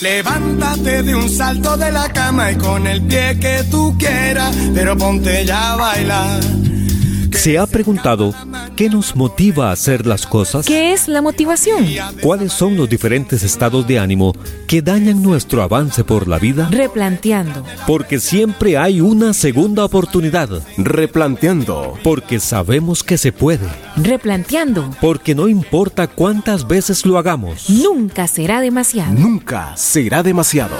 Levántate de un salto de la cama y con el pie que tú quieras, pero ponte ya a bailar. ¿Se ha preguntado qué nos motiva a hacer las cosas? ¿Qué es la motivación? ¿Cuáles son los diferentes estados de ánimo que dañan nuestro avance por la vida? Replanteando. Porque siempre hay una segunda oportunidad. Replanteando. Porque sabemos que se puede. Replanteando. Porque no importa cuántas veces lo hagamos. Nunca será demasiado. Nunca será demasiado.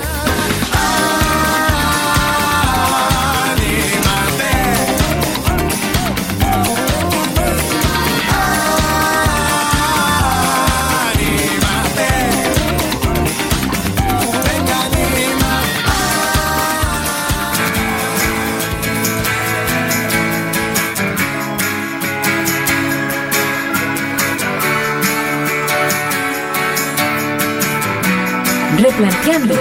Replanteando.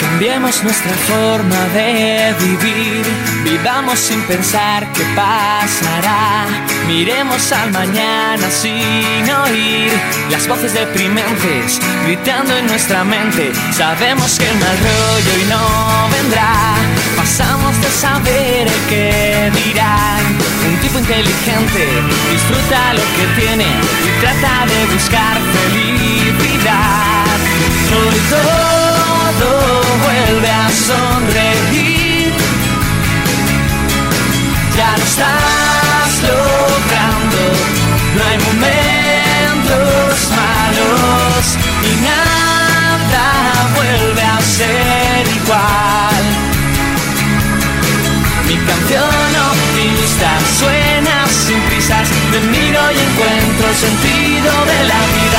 Cambiemos nuestra forma de vivir, vivamos sin pensar qué pasará. Miremos al mañana sin oír las voces deprimentes gritando en nuestra mente. Sabemos que el mal rollo y no vendrá. Pasamos de saber el que dirán. Un tipo inteligente disfruta lo que tiene y trata de buscar felicidad. Hoy todo vuelve a sonreír. Ya lo estás logrando. No hay momentos malos y nada vuelve a ser igual. Mi canción optimista suena sin prisas. Me miro y encuentro el sentido de la vida.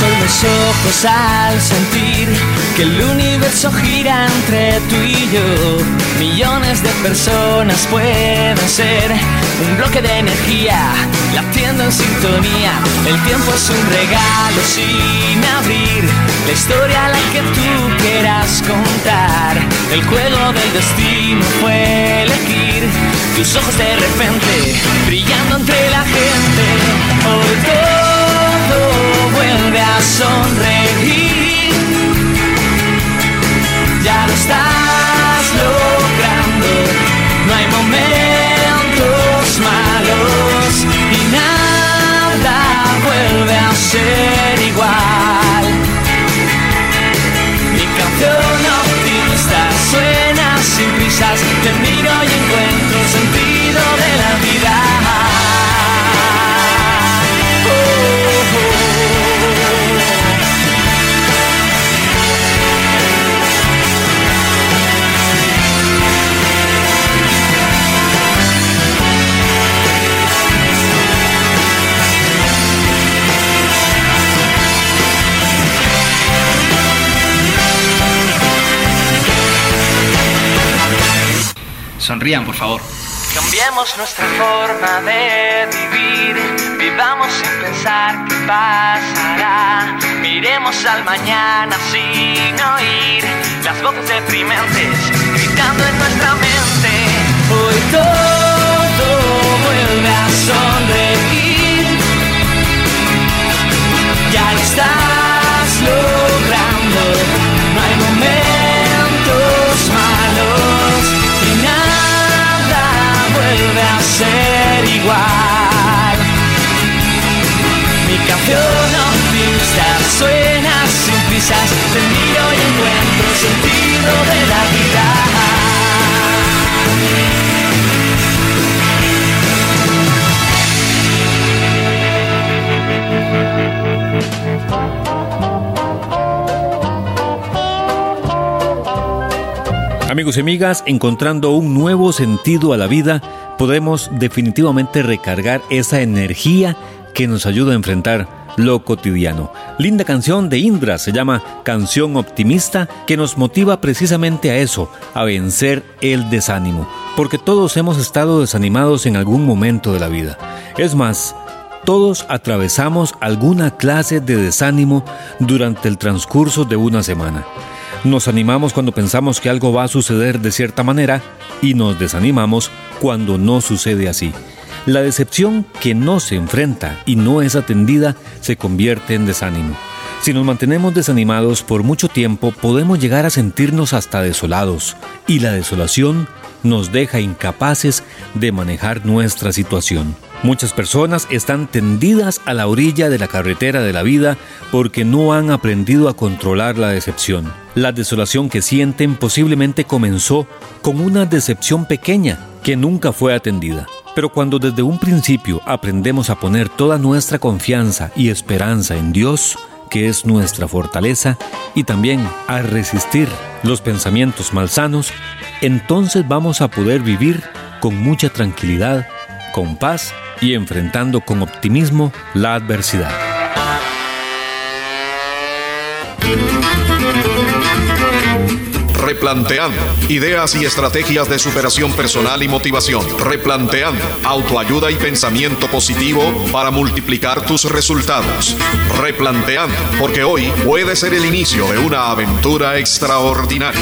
Hoy los ojos al sentir que el universo gira entre tú y yo. Millones de personas pueden ser un bloque de energía latiendo en sintonía. El tiempo es un regalo sin abrir. La historia a la que tú quieras contar. El juego del destino fue elegir tus ojos de repente Sonrían, por favor. Cambiemos nuestra forma de vivir, vivamos sin pensar qué pasará. Miremos al mañana sin oír las voces deprimentes gritando en nuestra mente. Hoy todo Mi canción optimista suena sin prisas, te miro y encuentro sentido de la vida. Amigos y amigas, encontrando un nuevo sentido a la vida, podemos definitivamente recargar esa energía que nos ayuda a enfrentar lo cotidiano. Linda canción de Indra, se llama Canción Optimista, que nos motiva precisamente a eso, a vencer el desánimo, porque todos hemos estado desanimados en algún momento de la vida. Es más, todos atravesamos alguna clase de desánimo durante el transcurso de una semana. Nos animamos cuando pensamos que algo va a suceder de cierta manera y nos desanimamos cuando no sucede así. La decepción que no se enfrenta y no es atendida se convierte en desánimo. Si nos mantenemos desanimados por mucho tiempo, podemos llegar a sentirnos hasta desolados, y la desolación nos deja incapaces de manejar nuestra situación. Muchas personas están tendidas a la orilla de la carretera de la vida porque no han aprendido a controlar la decepción. La desolación que sienten posiblemente comenzó con una decepción pequeña que nunca fue atendida. Pero cuando desde un principio aprendemos a poner toda nuestra confianza y esperanza en Dios, que es nuestra fortaleza, y también a resistir los pensamientos malsanos, entonces vamos a poder vivir con mucha tranquilidad, con paz y enfrentando con optimismo la adversidad. Replanteando. Ideas y estrategias de superación personal y motivación. Replanteando. Autoayuda y pensamiento positivo para multiplicar tus resultados. Replanteando. Porque hoy puede ser el inicio de una aventura extraordinaria.